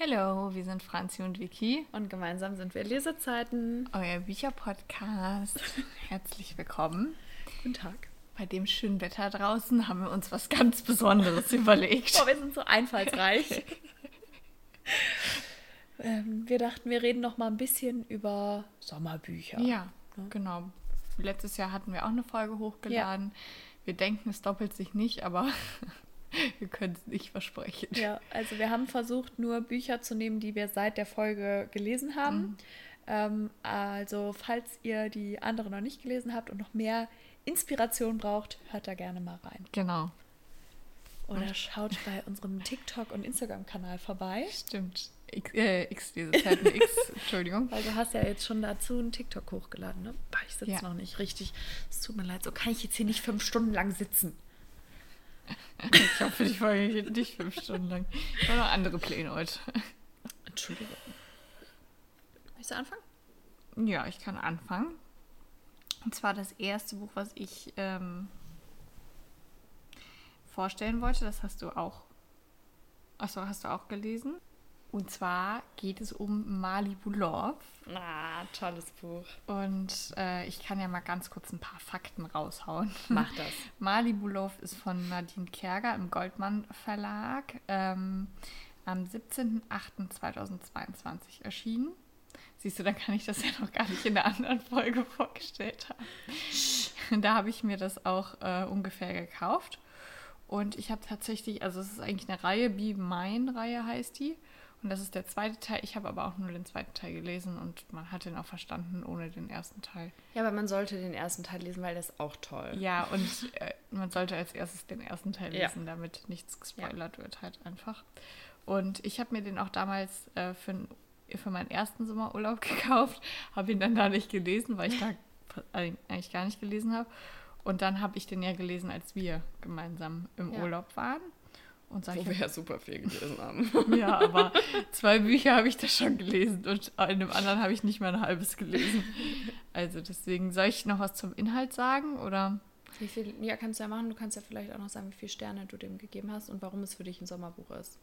Hallo, wir sind Franzi und Vicky. Und gemeinsam sind wir Lesezeiten. Euer Bücherpodcast. Herzlich willkommen. Guten Tag. Bei dem schönen Wetter draußen haben wir uns was ganz Besonderes überlegt. Boah, wir sind so einfallsreich. ähm, wir dachten, wir reden noch mal ein bisschen über Sommerbücher. Ja, genau. Letztes Jahr hatten wir auch eine Folge hochgeladen. Wir denken, es doppelt sich nicht, aber wir können es nicht versprechen. Ja, also wir haben versucht, nur Bücher zu nehmen, die wir seit der Folge gelesen haben. Mhm. Ähm, also, falls ihr die andere noch nicht gelesen habt und noch mehr Inspiration braucht, hört da gerne mal rein. Genau. Oder schaut bei unserem TikTok- und Instagram-Kanal vorbei. Stimmt. X, äh, X Lesezeiten X, Entschuldigung. Weil du hast ja jetzt schon dazu einen TikTok hochgeladen, ne? Boah, ich sitze Ja. noch nicht richtig. Es tut mir leid, so kann ich jetzt hier nicht fünf Stunden lang sitzen. Ich hoffe, die Folge geht nicht fünf Stunden lang. Ich habe noch andere Pläne heute. Entschuldigung. Möchtest du anfangen? Ja, ich kann anfangen. Und zwar das erste Buch, was ich ähm, vorstellen wollte, das hast du auch. Achso, hast du auch gelesen? Und zwar geht es um Malibu Love. Ah, tolles Buch. Und äh, ich kann ja mal ganz kurz ein paar Fakten raushauen. Mach das. Malibu Love ist von Nadine Kerger im Goldmann Verlag ähm, am 17.08.2022 erschienen. Siehst du, dann kann ich das ja noch gar nicht in der anderen Folge vorgestellt haben. Da habe ich mir das auch äh, ungefähr gekauft. Und ich habe tatsächlich, also es ist eigentlich eine Reihe, Be Mine-Reihe heißt die. Und das ist der zweite Teil. Ich habe aber auch nur den zweiten Teil gelesen und man hat den auch verstanden ohne den ersten Teil. Ja, aber man sollte den ersten Teil lesen, weil der ist auch toll. Ja, und äh, man sollte als erstes den ersten Teil Ja. lesen, damit nichts gespoilert wird halt einfach. Und ich habe mir den auch damals äh, für, für meinen ersten Sommerurlaub gekauft, habe ihn dann da nicht gelesen, weil ich da eigentlich gar nicht gelesen habe. Und dann habe ich den ja gelesen, als wir gemeinsam im Ja. Urlaub waren. Und Wo wir ja super viel gelesen haben. ja, aber zwei Bücher habe ich da schon gelesen und in dem anderen habe ich nicht mal ein halbes gelesen. Also deswegen, soll ich noch was zum Inhalt sagen oder? Wie viel, ja, kannst du ja machen. Du kannst ja vielleicht auch noch sagen, wie viele Sterne du dem gegeben hast und warum es für dich ein Sommerbuch ist.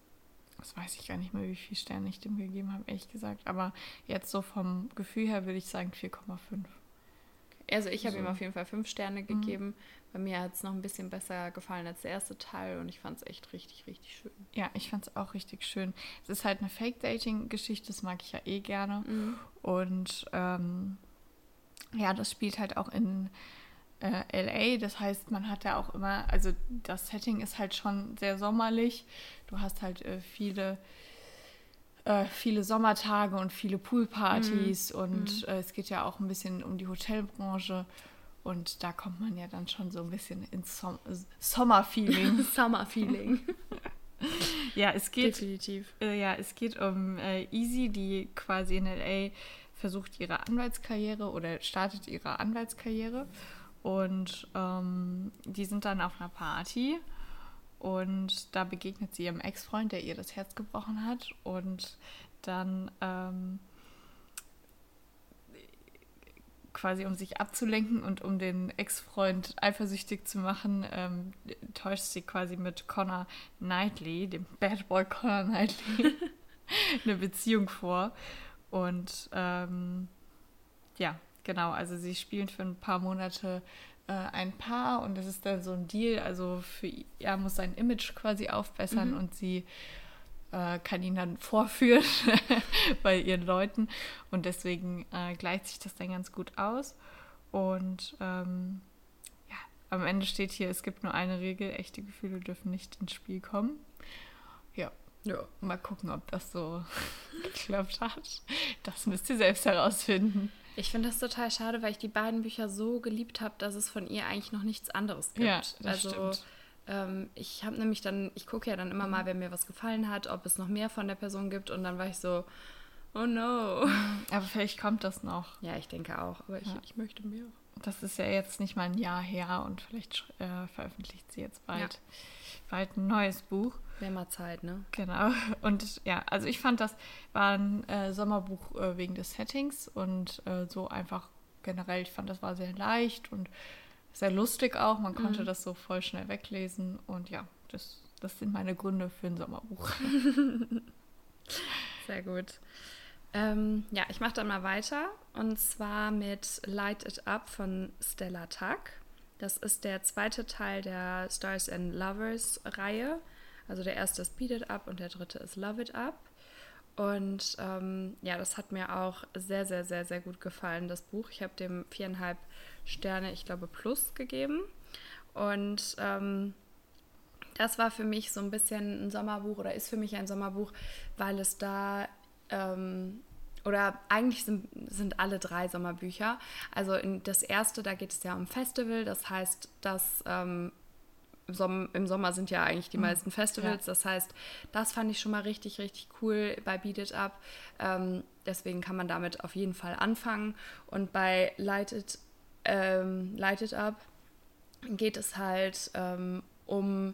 Das weiß ich gar nicht mehr, wie viele Sterne ich dem gegeben habe, ehrlich gesagt. Aber jetzt so vom Gefühl her würde ich sagen 4,5. Also ich habe So. ihm auf jeden Fall fünf Sterne gegeben. Bei mir hat es noch ein bisschen besser gefallen als der erste Teil und ich fand es echt richtig, richtig schön. Ja, ich fand es auch richtig schön. Es ist halt eine Fake-Dating-Geschichte, das mag ich ja eh gerne. Und ähm, ja, das spielt halt auch in äh, LA. Das heißt, man hat ja auch immer, also das Setting ist halt schon sehr sommerlich. Du hast halt äh, viele, äh, viele Sommertage und viele Poolpartys und äh, es geht ja auch ein bisschen um die Hotelbranche. Und da kommt man ja dann schon so ein bisschen ins Som Sommerfeeling. Summer-Feeling. ja, es geht Definitiv. äh, ja, es geht um äh, Easy, die quasi in LA versucht ihre Anwaltskarriere oder startet ihre Anwaltskarriere. Und ähm, die sind dann auf einer Party und da begegnet sie ihrem Ex-Freund, der ihr das Herz gebrochen hat. Und dann ähm, quasi um sich abzulenken und um den Ex-Freund eifersüchtig zu machen, ähm, täuscht sie quasi mit Connor Knightley, dem Bad Boy Connor Knightley, eine Beziehung vor. Und ähm, ja, genau, also sie spielen für ein paar Monate äh, ein Paar und das ist dann so ein Deal. Also für er muss sein Image quasi aufbessern und sie äh, kann ihn dann vorführen bei ihren Leuten und deswegen äh, gleicht sich das dann ganz gut aus. Und ähm, ja, am Ende steht hier, es gibt nur eine Regel, echte Gefühle dürfen nicht ins Spiel kommen. Ja, Ja. mal gucken, ob das so geklappt hat. Das müsst ihr selbst herausfinden. Ich finde das total schade, weil ich die beiden Bücher so geliebt habe, dass es von ihr eigentlich noch nichts anderes gibt. Ja, das also stimmt. Ähm, ich habe nämlich dann, ich gucke ja dann immer mal, wenn mir was gefallen hat, ob es noch mehr von der Person gibt und dann war ich so, oh no. Aber vielleicht kommt das noch. Ja, ich denke auch, aber ich, Ja. ich möchte mehr. Das ist ja jetzt nicht mal ein Jahr her und vielleicht äh, veröffentlicht sie jetzt bald, bald ein neues Buch. Wäre mal Zeit, ne? Genau. Und ja, also ich fand, das war ein äh, Sommerbuch äh, wegen des Settings und äh, so einfach generell, ich fand, das war sehr leicht und sehr lustig auch. Man konnte das so voll schnell weglesen und ja, das, das sind meine Gründe für ein Sommerbuch. Sehr gut. Ähm, ja, ich mache dann mal weiter und zwar mit Light It Up von Stella Tuck. Das ist der zweite Teil der Stars and Lovers Reihe. Also der erste ist Beat It Up und der dritte ist Love It Up. Und ähm, ja, das hat mir auch sehr, sehr, sehr, sehr gut gefallen, das Buch. Ich habe dem viereinhalb Sterne, ich glaube, plus gegeben. Und ähm, das war für mich so ein bisschen ein Sommerbuch oder ist für mich ein Sommerbuch, weil es da ähm, oder eigentlich sind, sind alle drei Sommerbücher. Also in das erste, da geht es ja um Festival, das heißt, dass ähm, im Sommer sind ja eigentlich die mhm. meisten Festivals. Ja. Das heißt, das fand ich schon mal richtig, richtig cool bei Beat It Up. Ähm, deswegen kann man damit auf jeden Fall anfangen. Und bei Light It, ähm, Light Up geht es halt ähm, um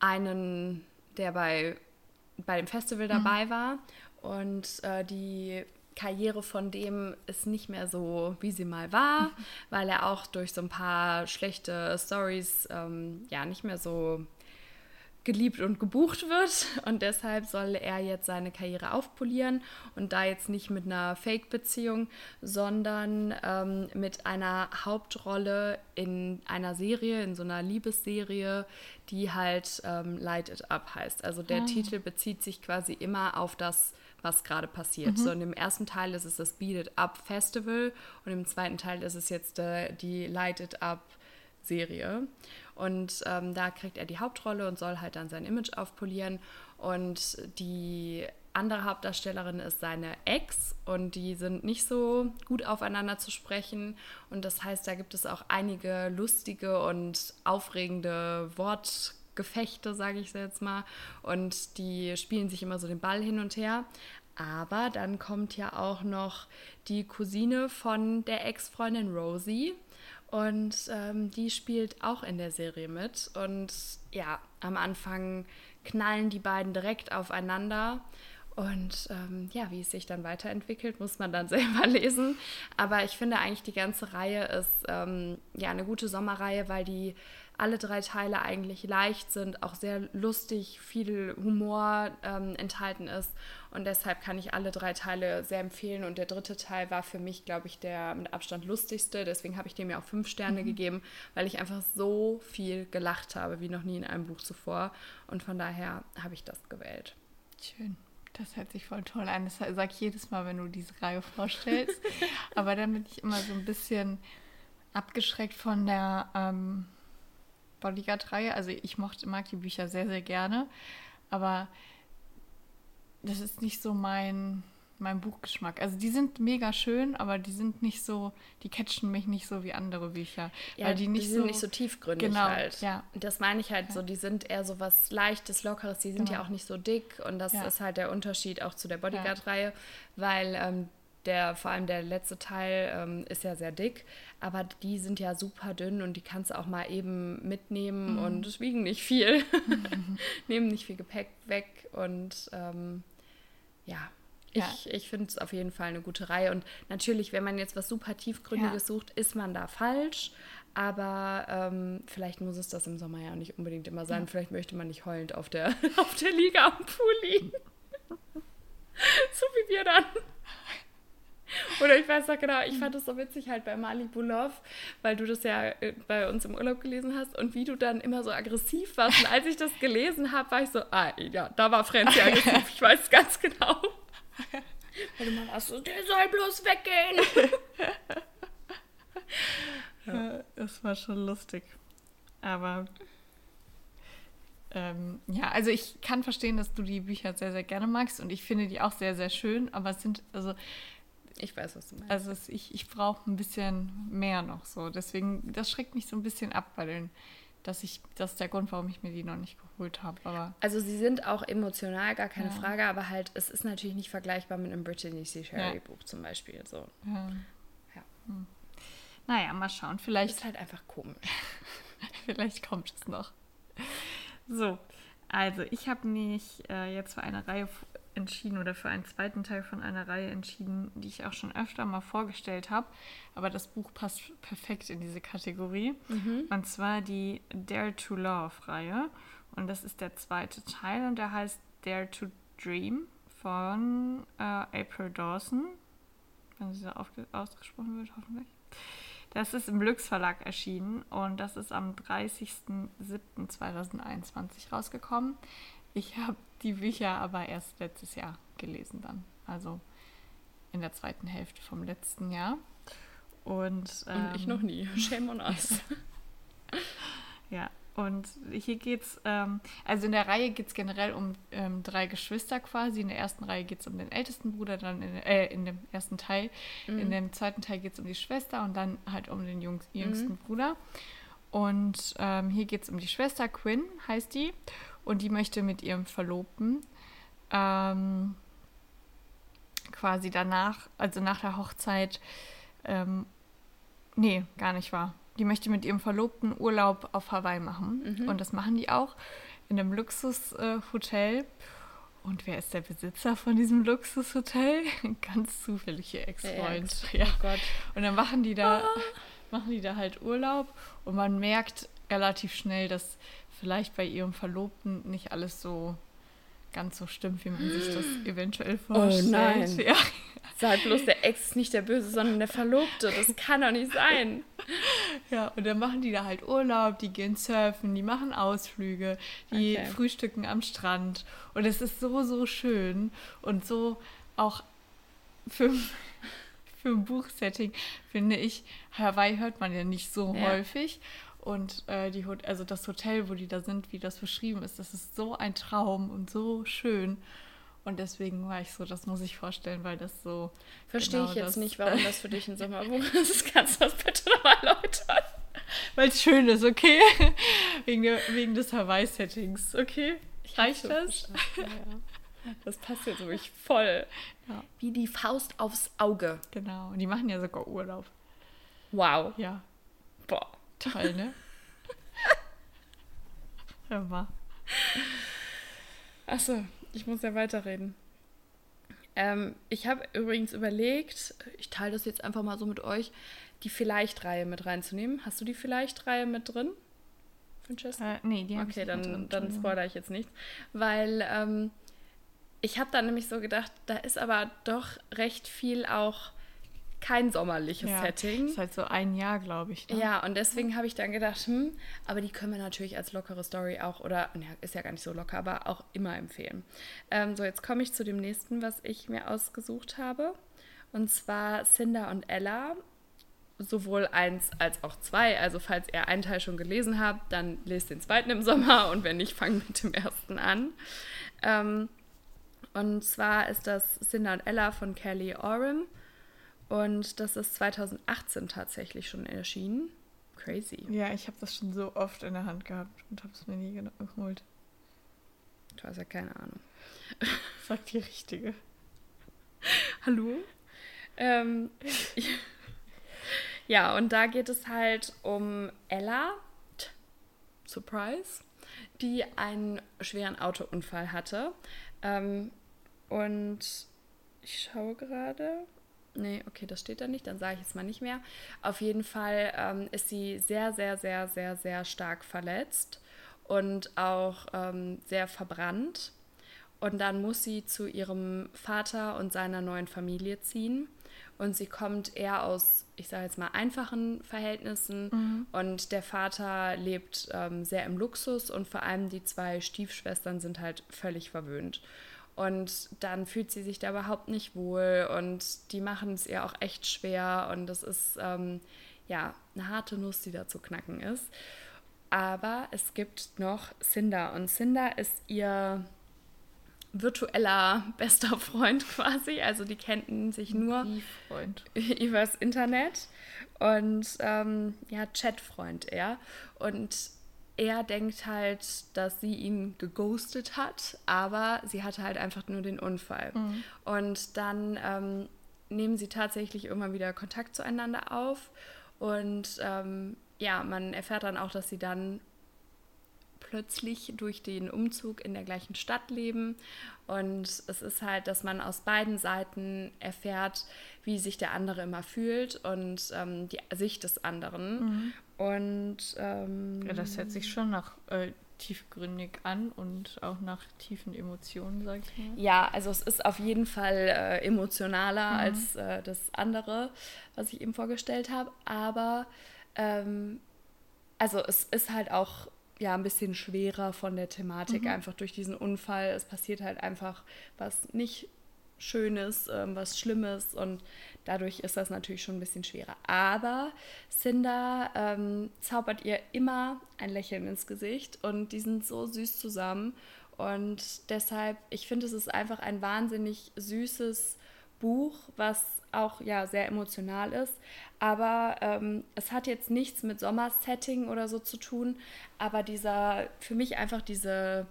einen, der bei, bei dem Festival mhm. dabei mhm. war und äh, die Karriere von dem ist nicht mehr so, wie sie mal war, mhm. weil er auch durch so ein paar schlechte Stories ähm, ja nicht mehr so geliebt und gebucht wird und deshalb soll er jetzt seine Karriere aufpolieren und da jetzt nicht mit einer Fake-Beziehung, sondern ähm, mit einer Hauptrolle in einer Serie, in so einer Liebesserie, die halt ähm, Light It Up heißt. Also der ah. Titel bezieht sich quasi immer auf das was gerade passiert. Mhm. So in dem ersten Teil ist es das Beat It Up Festival und im zweiten Teil ist es jetzt äh, die Light It Up Serie. Und ähm, da kriegt er die Hauptrolle und soll halt dann sein Image aufpolieren. Und die andere Hauptdarstellerin ist seine Ex und die sind nicht so gut aufeinander zu sprechen. Und das heißt, da gibt es auch einige lustige und aufregende Wort Gefechte, sage ich jetzt mal. Und die spielen sich immer so den Ball hin und her. Aber dann kommt ja auch noch die Cousine von der Ex-Freundin Rosie. Und ähm, die spielt auch in der Serie mit. Und ja, am Anfang knallen die beiden direkt aufeinander. Und ähm, ja, wie es sich dann weiterentwickelt, muss man dann selber lesen. Aber ich finde eigentlich, die ganze Reihe ist ähm, ja eine gute Sommerreihe, weil die alle drei Teile eigentlich leicht sind, auch sehr lustig, viel Humor ähm, enthalten ist. Und deshalb kann ich alle drei Teile sehr empfehlen. Und der dritte Teil war für mich, glaube ich, der mit Abstand lustigste. Deswegen habe ich dem ja auch fünf Sterne mhm. gegeben, weil ich einfach so viel gelacht habe, wie noch nie in einem Buch zuvor. Und von daher habe ich das gewählt. Schön. Das hört sich voll toll an. Das sage ich jedes Mal, wenn du diese Reihe vorstellst. Aber dann bin ich immer so ein bisschen abgeschreckt von der ähm, Bodyguard-Reihe. Also ich mochte, mag die Bücher sehr, sehr gerne. Aber das ist nicht so mein, mein Buchgeschmack. Also die sind mega schön, aber die sind nicht so, die catchen mich nicht so wie andere Bücher. Ja, weil die, nicht die sind so, nicht so tiefgründig genau, halt. Ja. Das meine ich halt ja. so, die sind eher so was Leichtes, Lockeres, die sind genau. ja auch nicht so dick und das ja. ist halt der Unterschied auch zu der Bodyguard-Reihe, weil ähm, der, vor allem der letzte Teil ähm, ist ja sehr dick, aber die sind ja super dünn und die kannst du auch mal eben mitnehmen mhm. und wiegen nicht viel, mhm. nehmen nicht viel Gepäck weg und ähm, ja, ich, ja. ich finde es auf jeden Fall eine gute Reihe. Und natürlich, wenn man jetzt was super Tiefgründiges ja. sucht, ist man da falsch. Aber ähm, vielleicht muss es das im Sommer ja nicht unbedingt immer sein. Ja. Vielleicht möchte man nicht heulend auf der, auf der Liga am Pool liegen. so wie wir dann. Oder ich weiß noch genau, ich fand das so witzig halt bei Malibu Love, weil du das ja äh, bei uns im Urlaub gelesen hast und wie du dann immer so aggressiv warst. Und als ich das gelesen habe, war ich so, ah ja, da war Franzi aggressiv, ich weiß ganz genau. Weil du mal warst so, der soll bloß weggehen. ja, das war schon lustig. Aber ähm, ja, also ich kann verstehen, dass du die Bücher sehr, sehr gerne magst und ich finde die auch sehr, sehr schön, aber es sind, also ich weiß, was du meinst. Also es, ich, ich brauche ein bisschen mehr noch so. Deswegen, das schreckt mich so ein bisschen ab den, dass ich, das ist der Grund, warum ich mir die noch nicht geholt habe. Aber also sie sind auch emotional, gar keine ja. Frage, aber halt, es ist natürlich nicht vergleichbar mit einem Brittany C. Sherry ja. Buch zum Beispiel. So. Ja. ja. Hm. Naja, mal schauen. Vielleicht. Ist halt einfach komisch. Vielleicht kommt es noch. So, also ich habe mich äh, jetzt für eine Reihe entschieden oder für einen zweiten Teil von einer Reihe entschieden, die ich auch schon öfter mal vorgestellt habe. Aber das Buch passt perfekt in diese Kategorie. Mhm. Und zwar die Dare to Love-Reihe. Und das ist der zweite Teil und der heißt Dare to Dream von äh, April Dawson, wenn sie so ausgesprochen wird, hoffentlich. Das ist im Lux Verlag erschienen und das ist am 30.07.2021 rausgekommen. Ich habe die Bücher aber erst letztes Jahr gelesen dann. Also in der zweiten Hälfte vom letzten Jahr. Und, ähm, und ich noch nie. Shame on us. ja, und hier geht es, ähm, also in der Reihe geht es generell um ähm, drei Geschwister quasi. In der ersten Reihe geht es um den ältesten Bruder, dann in, äh, in dem ersten Teil. Mhm. In dem zweiten Teil geht es um die Schwester und dann halt um den jüngsten mhm. Bruder. Und ähm, hier geht es um die Schwester, Quinn heißt die. Und die möchte mit ihrem Verlobten ähm, quasi danach, also nach der Hochzeit, ähm, nee, gar nicht wahr die möchte mit ihrem Verlobten Urlaub auf Hawaii machen. Mhm. Und das machen die auch in einem Luxushotel. Äh, und wer ist der Besitzer von diesem Luxushotel? Ganz zufällige Ex-Freund. Ja. Oh Gott. Und dann machen die da, ah. Machen die da halt Urlaub und man merkt relativ schnell, dass vielleicht bei ihrem Verlobten nicht alles so ganz so stimmt, wie man sich das eventuell oh vorstellt. Oh nein. Ja. Sei bloß der Ex ist nicht der Böse, sondern der Verlobte. Das kann doch nicht sein. Ja, und dann machen die da halt Urlaub, die gehen surfen, die machen Ausflüge, die okay. frühstücken am Strand. Und es ist so, so schön und so auch für, für ein Buchsetting, finde ich, Hawaii hört man ja nicht so ja. häufig. Und äh, die, also das Hotel, wo die da sind, wie das beschrieben ist, das ist so ein Traum und so schön. Und deswegen war ich so, das muss ich vorstellen, weil das so. Verstehe genau ich jetzt nicht, warum das für dich ein Sommerbuch ist. Kannst du das bitte nochmal erläutern? Weil es schön ist, okay? wegen, der, wegen des Hawaii-Settings, okay? Ich Reicht das? Ja, ja. Das passt jetzt wirklich voll. Ja. Wie die Faust aufs Auge. Genau. Und die machen ja sogar Urlaub. Wow. Ja. Boah. Toll, ne? Hör mal. Achso, ich muss ja weiterreden. Ähm, ich habe übrigens überlegt, ich teile das jetzt einfach mal so mit euch, die Vielleicht-Reihe mit reinzunehmen. Hast du die Vielleicht-Reihe mit drin? Francesca? Äh, nee, die habe okay, ich dann, drin. dann spoilere ich jetzt nichts. Weil ähm, ich habe dann nämlich so gedacht, da ist aber doch recht viel auch kein sommerliches ja, Setting. Ist halt so ein Jahr, glaube ich. Ne? Ja, und deswegen habe ich dann gedacht, hm, aber die können wir natürlich als lockere Story auch, oder, ja, ist ja gar nicht so locker, aber auch immer empfehlen. Ähm, so, jetzt komme ich zu dem nächsten, was ich mir ausgesucht habe. Und zwar Cinder und Ella. Sowohl eins als auch zwei. Also, falls ihr einen Teil schon gelesen habt, dann lest den zweiten im Sommer und wenn nicht, fangt mit dem ersten an. Ähm, und zwar ist das Cinder und Ella von Kelly Oram. Und das ist 2018 tatsächlich schon erschienen. Crazy. Ja, ich habe das schon so oft in der Hand gehabt und habe es mir nie geholt. Du hast ja keine Ahnung. Sagt die Richtige. Hallo? Ähm, ja, und da geht es halt um Ella, Surprise, die einen schweren Autounfall hatte. Ähm, und ich schaue gerade. Nee, okay, das steht da nicht, dann sage ich es mal nicht mehr. Auf jeden Fall ähm, ist sie sehr, sehr, sehr, sehr, sehr stark verletzt und auch ähm, sehr verbrannt. Und dann muss sie zu ihrem Vater und seiner neuen Familie ziehen. Und sie kommt eher aus, ich sage jetzt mal, einfachen Verhältnissen. Mhm. Und der Vater lebt ähm, sehr im Luxus und vor allem die zwei Stiefschwestern sind halt völlig verwöhnt. Und dann fühlt sie sich da überhaupt nicht wohl und die machen es ihr auch echt schwer und das ist ähm, ja eine harte Nuss, die da zu knacken ist. Aber es gibt noch Cinder und Cinder ist ihr virtueller bester Freund quasi. Also die kennen sich nur übers Internet und ähm, ja, Chatfreund eher. Und er denkt halt, dass sie ihn geghostet hat, aber sie hatte halt einfach nur den Unfall. Mhm. Und dann ähm, nehmen sie tatsächlich immer wieder Kontakt zueinander auf. Und ähm, ja, man erfährt dann auch, dass sie dann plötzlich durch den Umzug in der gleichen Stadt leben. Und es ist halt, dass man aus beiden Seiten erfährt, wie sich der andere immer fühlt und ähm, die Sicht des anderen. Mhm. Und ähm, ja, das hört sich schon nach äh, tiefgründig an und auch nach tiefen Emotionen, sag ich mal. Ja, also es ist auf jeden Fall äh, emotionaler mhm. als äh, das andere, was ich eben vorgestellt habe. Aber ähm, also es ist halt auch ja ein bisschen schwerer von der Thematik, mhm. einfach durch diesen Unfall. Es passiert halt einfach was nicht Schönes, ähm, was Schlimmes und dadurch ist das natürlich schon ein bisschen schwerer. Aber Cinder ähm, zaubert ihr immer ein Lächeln ins Gesicht und die sind so süß zusammen und deshalb, ich finde, es ist einfach ein wahnsinnig süßes Buch, was auch ja sehr emotional ist. Aber ähm, es hat jetzt nichts mit Sommersetting oder so zu tun. Aber dieser, für mich einfach diese,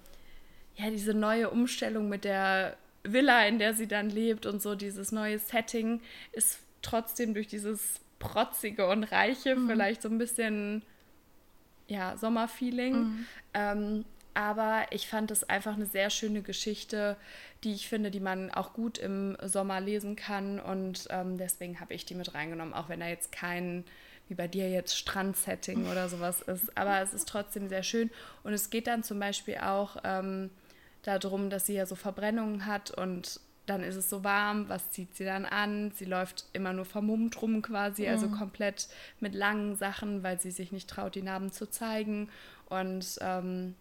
ja, diese neue Umstellung mit der Villa, in der sie dann lebt und so dieses neue Setting ist trotzdem durch dieses protzige und reiche mhm. vielleicht so ein bisschen ja Sommerfeeling. Mhm. Ähm, aber ich fand es einfach eine sehr schöne Geschichte, die ich finde, die man auch gut im Sommer lesen kann. Und ähm, deswegen habe ich die mit reingenommen, auch wenn da jetzt kein, wie bei dir jetzt, Strandsetting oder sowas ist. Aber es ist trotzdem sehr schön. Und es geht dann zum Beispiel auch ähm, darum, dass sie ja so Verbrennungen hat und dann ist es so warm, was zieht sie dann an? Sie läuft immer nur vermummt rum quasi, also mhm. also komplett mit langen Sachen, weil sie sich nicht traut, die Narben zu zeigen. Und ähm,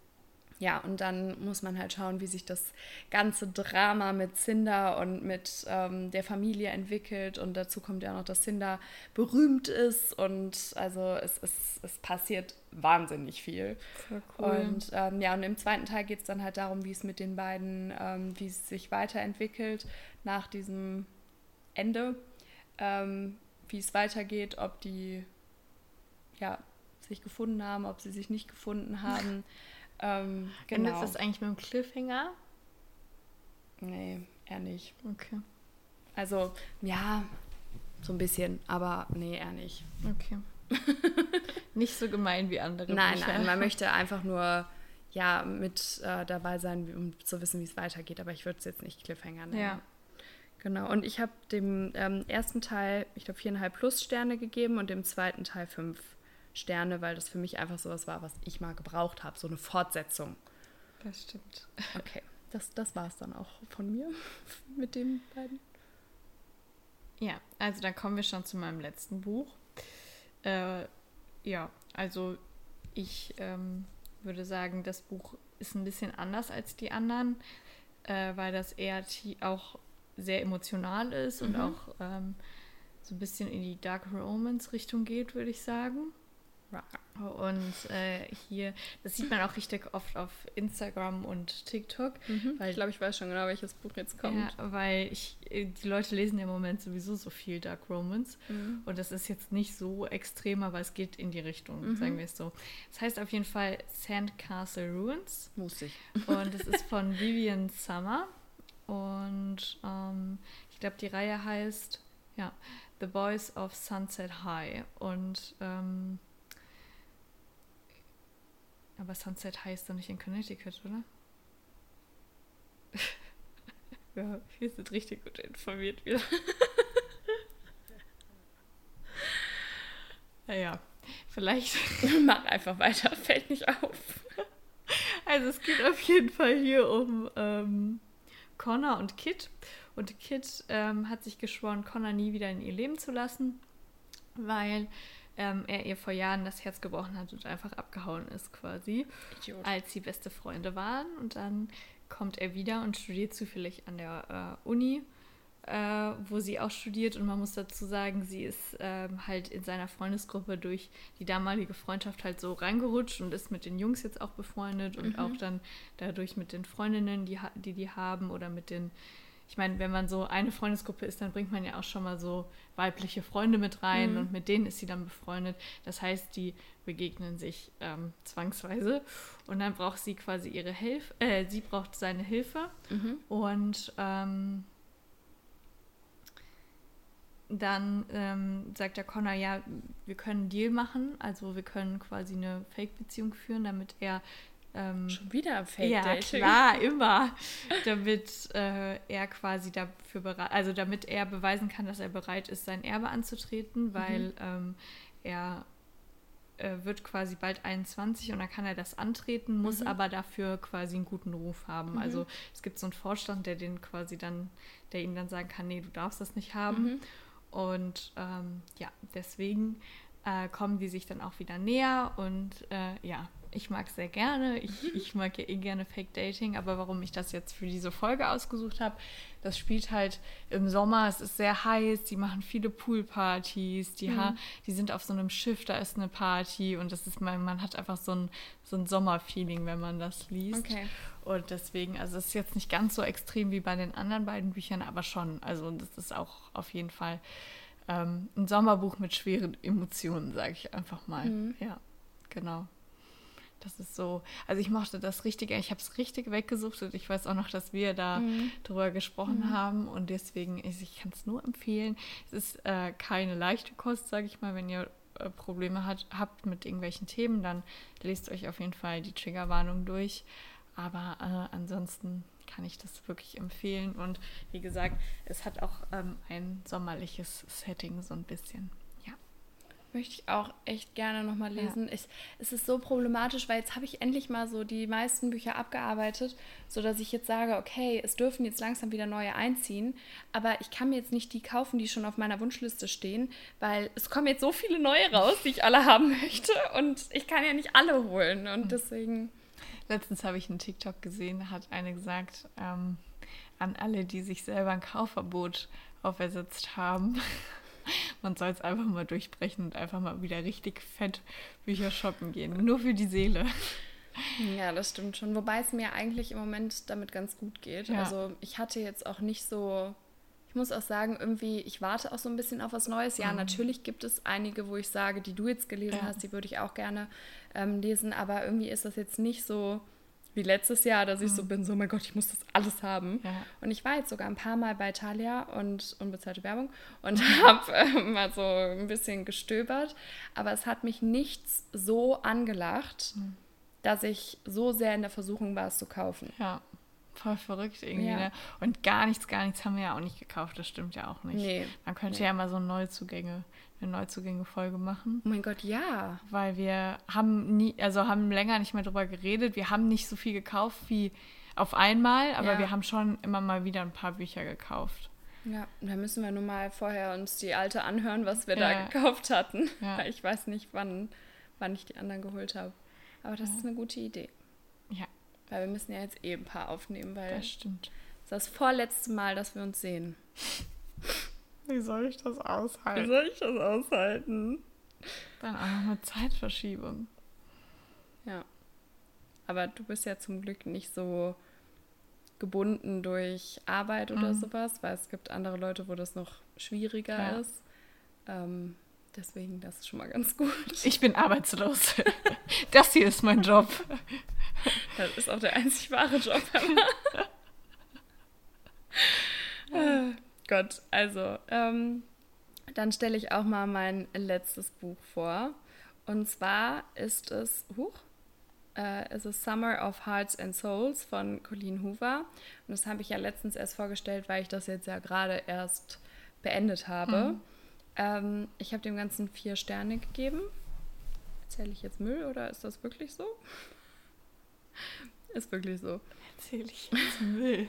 ja, und dann muss man halt schauen, wie sich das ganze Drama mit Cinder und mit ähm, der Familie entwickelt. Und dazu kommt ja noch, dass Cinder berühmt ist. Und also es, es, es passiert wahnsinnig viel. Voll cool. Und ähm, ja, und im zweiten Teil geht es dann halt darum, wie es mit den beiden, ähm, wie es sich weiterentwickelt nach diesem Ende. Ähm, wie es weitergeht, ob die ja, sich gefunden haben, ob sie sich nicht gefunden haben. Ähm, genau. Endet das eigentlich mit einem Cliffhanger? Nee, eher nicht. Okay. Also, ja, so ein bisschen, aber nee, eher nicht. Okay. nicht so gemein wie andere. Nein, Bücher. nein, man möchte einfach nur ja mit äh, dabei sein, um zu wissen, wie es weitergeht, aber ich würde es jetzt nicht Cliffhanger nennen. Ja. Genau, und ich habe dem ähm, ersten Teil, ich glaube, viereinhalb plus Sterne gegeben und dem zweiten Teil fünf Sterne, weil das für mich einfach sowas war, was ich mal gebraucht habe, so eine Fortsetzung. Das stimmt. Okay, das, das war es dann auch von mir mit den beiden. Ja, also dann kommen wir schon zu meinem letzten Buch. Äh, ja, also ich ähm, würde sagen, das Buch ist ein bisschen anders als die anderen, äh, weil das eher auch sehr emotional ist mhm. und auch ähm, so ein bisschen in die Dark Romance Richtung geht, würde ich sagen. Und äh, hier, das sieht man auch richtig oft auf Instagram und TikTok. Mhm. Weil, ich glaube, ich weiß schon genau, welches Buch jetzt kommt. Ja, weil ich, äh, die Leute lesen im Moment sowieso so viel Dark Romance. Mhm. Und das ist jetzt nicht so extrem, aber es geht in die Richtung, mhm. sagen wir es so. Es das heißt auf jeden Fall Sandcastle Ruins. Muss ich. Und es ist von Vivian Summer. Und ähm, ich glaube, die Reihe heißt, ja, The Boys of Sunset High. Und ähm, aber Sunset heißt doch nicht in Connecticut, oder? ja, wir sind richtig gut informiert wieder. naja, vielleicht. Mach einfach weiter, fällt nicht auf. Also es geht auf jeden Fall hier um ähm, Connor und Kit. Und Kit ähm, hat sich geschworen, Connor nie wieder in ihr Leben zu lassen, weil ähm, er ihr vor Jahren das Herz gebrochen hat und einfach abgehauen ist quasi, Idiot. als sie beste Freunde waren. Und dann kommt er wieder und studiert zufällig an der äh, Uni, äh, wo sie auch studiert. Und man muss dazu sagen, sie ist ähm, halt in seiner Freundesgruppe durch die damalige Freundschaft halt so reingerutscht und ist mit den Jungs jetzt auch befreundet und mhm. auch dann dadurch mit den Freundinnen, die, die die haben oder mit den ich meine, wenn man so eine Freundesgruppe ist, dann bringt man ja auch schon mal so weibliche Freunde mit rein mhm. und mit denen ist sie dann befreundet. Das heißt, die begegnen sich ähm, zwangsweise und dann braucht sie quasi ihre Hilfe, äh, sie braucht seine Hilfe mhm. und ähm, dann ähm, sagt der Connor, ja, wir können einen Deal machen, also wir können quasi eine Fake-Beziehung führen, damit er ähm, Schon wieder Fake Ja, Dating. klar, immer. damit äh, er quasi dafür bereit, also damit er beweisen kann, dass er bereit ist, sein Erbe anzutreten, weil mhm. ähm, er äh, wird quasi bald 21 und dann kann er das antreten, muss mhm. aber dafür quasi einen guten Ruf haben. Mhm. Also es gibt so einen Vorstand, der den quasi dann, der ihm dann sagen kann, nee, du darfst das nicht haben. Mhm. Und ähm, ja, deswegen äh, kommen die sich dann auch wieder näher und äh, ja, ich mag es sehr gerne. Ich, mhm. ich mag ja eh gerne Fake Dating, aber warum ich das jetzt für diese Folge ausgesucht habe, das spielt halt im Sommer, es ist sehr heiß, die machen viele Poolpartys, die, mhm. die sind auf so einem Schiff, da ist eine Party und das ist man, man hat einfach so ein, so ein Sommerfeeling, wenn man das liest. Okay. Und deswegen, also es ist jetzt nicht ganz so extrem wie bei den anderen beiden Büchern, aber schon. Also das ist auch auf jeden Fall ähm, ein Sommerbuch mit schweren Emotionen, sage ich einfach mal. Mhm. Ja, genau. Das ist so, also ich mochte das richtig, ich habe es richtig weggesuchtet. Ich weiß auch noch, dass wir da mhm. drüber gesprochen mhm. haben und deswegen, ich, ich kann es nur empfehlen. Es ist äh, keine leichte Kost, sage ich mal, wenn ihr äh, Probleme hat, habt mit irgendwelchen Themen, dann lest euch auf jeden Fall die Triggerwarnung durch. Aber äh, ansonsten kann ich das wirklich empfehlen. Und wie gesagt, es hat auch ähm, ein sommerliches Setting so ein bisschen. Möchte ich auch echt gerne nochmal lesen. Ja. Ich, es ist so problematisch, weil jetzt habe ich endlich mal so die meisten Bücher abgearbeitet, sodass ich jetzt sage, okay, es dürfen jetzt langsam wieder neue einziehen. Aber ich kann mir jetzt nicht die kaufen, die schon auf meiner Wunschliste stehen, weil es kommen jetzt so viele neue raus, die ich alle haben möchte. Und ich kann ja nicht alle holen. Und hm. deswegen. Letztens habe ich einen TikTok gesehen, hat eine gesagt, ähm, an alle, die sich selber ein Kaufverbot aufersetzt haben, man soll es einfach mal durchbrechen und einfach mal wieder richtig fett Bücher shoppen gehen. Nur für die Seele. Ja, das stimmt schon. Wobei es mir eigentlich im Moment damit ganz gut geht. Ja. Also ich hatte jetzt auch nicht so muss auch sagen, irgendwie, ich warte auch so ein bisschen auf was Neues. Ja, mhm. natürlich gibt es einige, wo ich sage, die du jetzt gelesen ja. hast, die würde ich auch gerne ähm, lesen, aber irgendwie ist das jetzt nicht so wie letztes Jahr, dass ich so mhm. bin, so, mein Gott, ich muss das alles haben. Ja. Und ich war jetzt sogar ein paar Mal bei Thalia und unbezahlte Werbung und habe äh, mal so ein bisschen gestöbert, aber es hat mich nichts so angelacht, mhm. dass ich so sehr in der Versuchung war, es zu kaufen. Ja. Voll verrückt irgendwie, ja. ne? Und gar nichts, gar nichts haben wir ja auch nicht gekauft, das stimmt ja auch nicht. Nee. Man könnte nee. ja mal so Neuzugänge, eine Neuzugänge-Folge machen. Oh mein Gott, ja. Weil wir haben nie, also haben länger nicht mehr drüber geredet. Wir haben nicht so viel gekauft wie auf einmal, aber ja. wir haben schon immer mal wieder ein paar Bücher gekauft. Ja, da müssen wir nur mal vorher uns die alte anhören, was wir ja. da gekauft hatten. Ja. Ich weiß nicht, wann, wann ich die anderen geholt habe. Aber das ist eine gute Idee. Ja. Weil wir müssen ja jetzt eh ein paar aufnehmen, weil das stimmt. Das ist das vorletzte Mal, dass wir uns sehen. Wie soll ich das aushalten? Wie soll ich das aushalten? Dann auch noch eine Zeitverschiebung. Ja. Aber du bist ja zum Glück nicht so gebunden durch Arbeit oder mhm. sowas, weil es gibt andere Leute, wo das noch schwieriger ja. ist. Ähm, deswegen, das ist schon mal ganz gut. Ich bin arbeitslos. Das hier ist mein Job. Das ist auch der einzig wahre Job. oh Gott, also, ähm, dann stelle ich auch mal mein letztes Buch vor. Und zwar ist es, huch, äh, ist es Summer of Hearts and Souls von Colleen Hoover. Und das habe ich ja letztens erst vorgestellt, weil ich das jetzt ja gerade erst beendet habe. Mhm. Ähm, ich habe dem Ganzen vier Sterne gegeben. Erzähle ich jetzt Müll oder ist das wirklich so? Ist wirklich so. Erzähle ich jetzt Müll.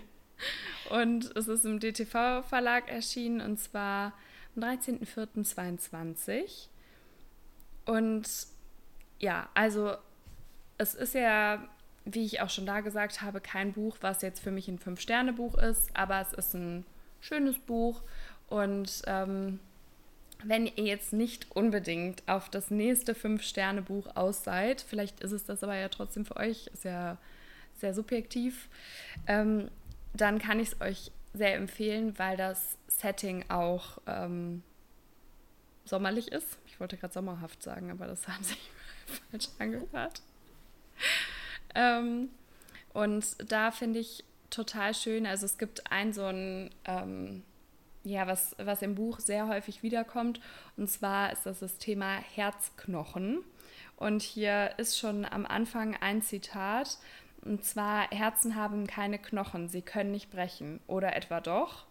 Und es ist im DTV-Verlag erschienen und zwar am 13.04.22. Und ja, also es ist ja, wie ich auch schon da gesagt habe, kein Buch, was jetzt für mich ein Fünf-Sterne-Buch ist, aber es ist ein schönes Buch und ähm, wenn ihr jetzt nicht unbedingt auf das nächste Fünf-Sterne-Buch aus seid, vielleicht ist es das aber ja trotzdem für euch, ist ja sehr subjektiv, ähm, dann kann ich es euch sehr empfehlen, weil das Setting auch ähm, sommerlich ist. Ich wollte gerade sommerhaft sagen, aber das hat sich falsch angehört. ähm, und da finde ich total schön, also es gibt ein so ein ähm, ja, was, was im Buch sehr häufig wiederkommt. Und zwar ist das das Thema Herzknochen. Und hier ist schon am Anfang ein Zitat. Und zwar, Herzen haben keine Knochen, sie können nicht brechen. Oder etwa doch.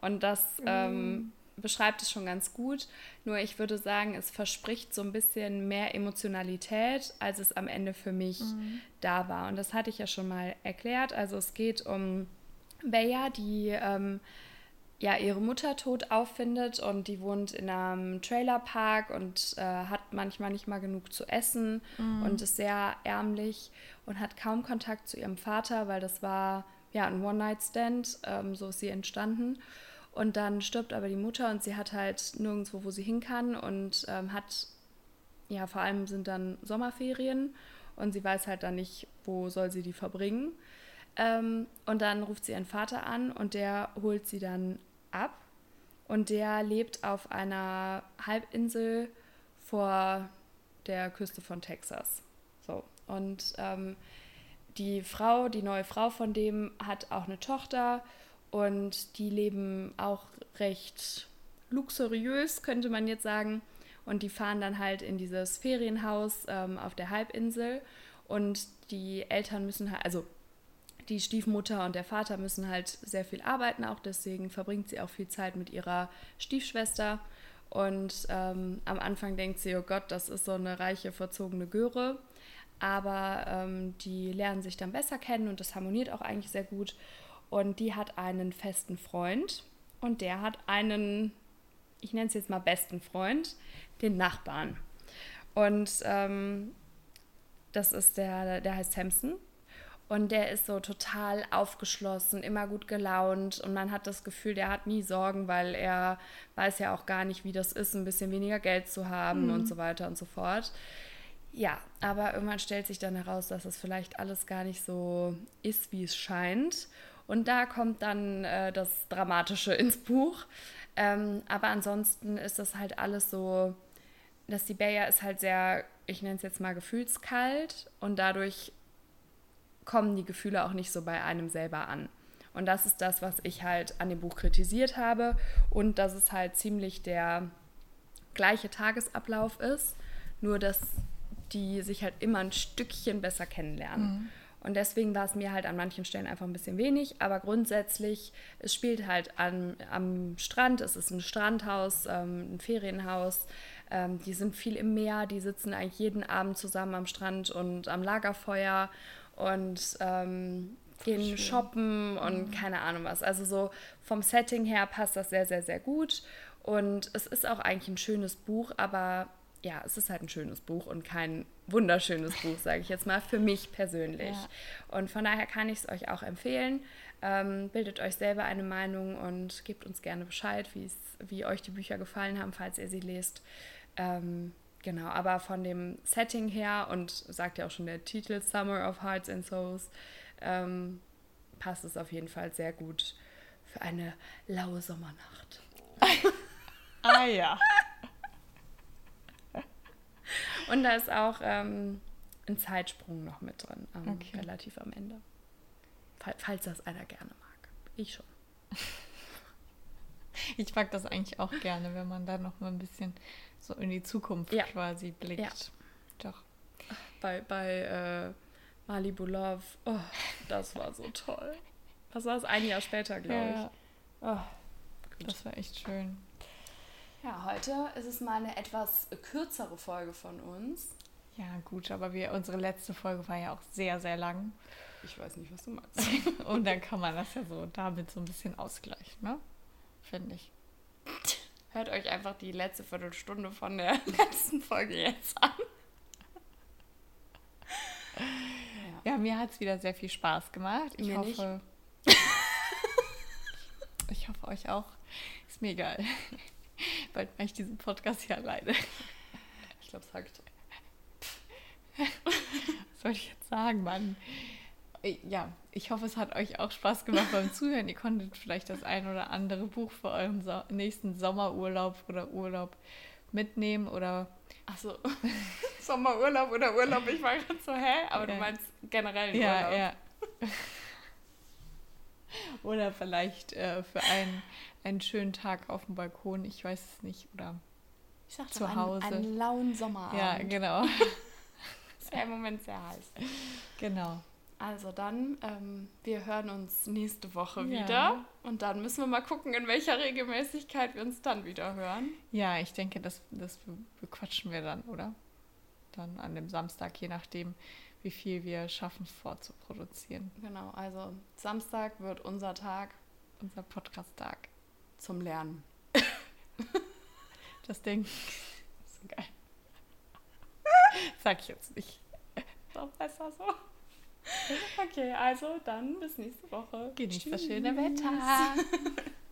Und das, mm. ähm, beschreibt es schon ganz gut. Nur ich würde sagen, es verspricht so ein bisschen mehr Emotionalität, als es am Ende für mich mhm. da war. Und das hatte ich ja schon mal erklärt. Also es geht um Bea, die ähm, ja ihre Mutter tot auffindet und die wohnt in einem Trailerpark und äh, hat manchmal nicht mal genug zu essen mhm. und ist sehr ärmlich und hat kaum Kontakt zu ihrem Vater, weil das war ja ein One-Night-Stand, ähm, so ist sie entstanden. Und dann stirbt aber die Mutter und sie hat halt nirgendwo, wo sie hin kann und ähm, hat, ja, vor allem sind dann Sommerferien und sie weiß halt dann nicht, wo soll sie die verbringen. Ähm, und dann ruft sie ihren Vater an und der holt sie dann ab. Und der lebt auf einer Halbinsel vor der Küste von Texas. So. Und ähm, die Frau, die neue Frau von dem, hat auch eine Tochter und die leben auch recht luxuriös, könnte man jetzt sagen. Und die fahren dann halt in dieses Ferienhaus ähm, auf der Halbinsel und die Eltern müssen halt, also die Stiefmutter und der Vater müssen halt sehr viel arbeiten, auch deswegen verbringt sie auch viel Zeit mit ihrer Stiefschwester. Und ähm, am Anfang denkt sie, oh Gott, das ist so eine reiche, verzogene Göre. Aber ähm, die lernen sich dann besser kennen und das harmoniert auch eigentlich sehr gut. Und die hat einen festen Freund und der hat einen, ich nenne es jetzt mal besten Freund, den Nachbarn. Und ähm, das ist der, der heißt Samson und der ist so total aufgeschlossen, immer gut gelaunt. Und man hat das Gefühl, der hat nie Sorgen, weil er weiß ja auch gar nicht, wie das ist, ein bisschen weniger Geld zu haben mhm. und so weiter und so fort. Ja, aber irgendwann stellt sich dann heraus, dass es vielleicht alles gar nicht so ist, wie es scheint. Und da kommt dann äh, das Dramatische ins Buch. Ähm, aber ansonsten ist das halt alles so, dass die Bayer ist halt sehr, ich nenne es jetzt mal gefühlskalt und dadurch kommen die Gefühle auch nicht so bei einem selber an. Und das ist das, was ich halt an dem Buch kritisiert habe und dass es halt ziemlich der gleiche Tagesablauf ist, nur dass die sich halt immer ein Stückchen besser kennenlernen. Mhm. Und deswegen war es mir halt an manchen Stellen einfach ein bisschen wenig, aber grundsätzlich, es spielt halt an, am Strand, es ist ein Strandhaus, ähm, ein Ferienhaus, ähm, die sind viel im Meer, die sitzen eigentlich jeden Abend zusammen am Strand und am Lagerfeuer und ähm, gehen Schön. shoppen und mhm. keine Ahnung was. Also so vom Setting her passt das sehr, sehr, sehr gut. Und es ist auch eigentlich ein schönes Buch, aber ja, es ist halt ein schönes Buch und kein wunderschönes Buch, sage ich jetzt mal, für mich persönlich. Ja. Und von daher kann ich es euch auch empfehlen. Ähm, bildet euch selber eine Meinung und gebt uns gerne Bescheid, wie euch die Bücher gefallen haben, falls ihr sie lest. Ähm, Genau, aber von dem Setting her und sagt ja auch schon der Titel Summer of Hearts and Souls, ähm, passt es auf jeden Fall sehr gut für eine laue Sommernacht. ah ja. und da ist auch ähm, ein Zeitsprung noch mit drin, ähm, okay. relativ am Ende. Falls das einer gerne mag. Ich schon. Ich mag das eigentlich auch gerne, wenn man da noch mal ein bisschen so in die Zukunft ja. quasi blickt. Ja. Doch. Bei, bei äh, Malibu Love, oh, das war so toll. Das war es ein Jahr später, glaube ja. ich. Oh, das war echt schön. Ja, heute ist es mal eine etwas kürzere Folge von uns. Ja, gut, aber wir, unsere letzte Folge war ja auch sehr, sehr lang. Ich weiß nicht, was du meinst. Und dann kann man das ja so damit so ein bisschen ausgleichen, ne? Finde ich. Hört euch einfach die letzte Viertelstunde von der letzten Folge jetzt an. Ja, ja mir hat es wieder sehr viel Spaß gemacht. Ich mir hoffe. ich hoffe euch auch. Ist mir egal. Bald mache ich diesen Podcast hier alleine. Ich glaube, es hackt. Was soll ich jetzt sagen, Mann? Ja, ich hoffe, es hat euch auch Spaß gemacht beim Zuhören. Ihr konntet vielleicht das ein oder andere Buch für euren so nächsten Sommerurlaub oder Urlaub mitnehmen oder. Achso, Sommerurlaub oder Urlaub, ich war gerade so, hä? Aber ja. du meinst generell ja, Urlaub. Ja. oder vielleicht äh, für einen, einen schönen Tag auf dem Balkon, ich weiß es nicht. Oder ich sag zu Hause. Einen, einen lauen Sommerabend. Ja, genau. ist ja im Moment sehr heiß. Genau. Also dann, ähm, wir hören uns nächste Woche Ja. wieder und dann müssen wir mal gucken, in welcher Regelmäßigkeit wir uns dann wieder hören. Ja, ich denke, das, das bequatschen wir dann, oder? Dann an dem Samstag, je nachdem, wie viel wir schaffen vorzuproduzieren. Genau, also Samstag wird unser Tag Unser Podcast-Tag. zum Lernen. Das Ding. ist so geil. Sag ich jetzt nicht. Doch besser so. Okay, also dann bis nächste Woche. Genießt das schöne Wetter.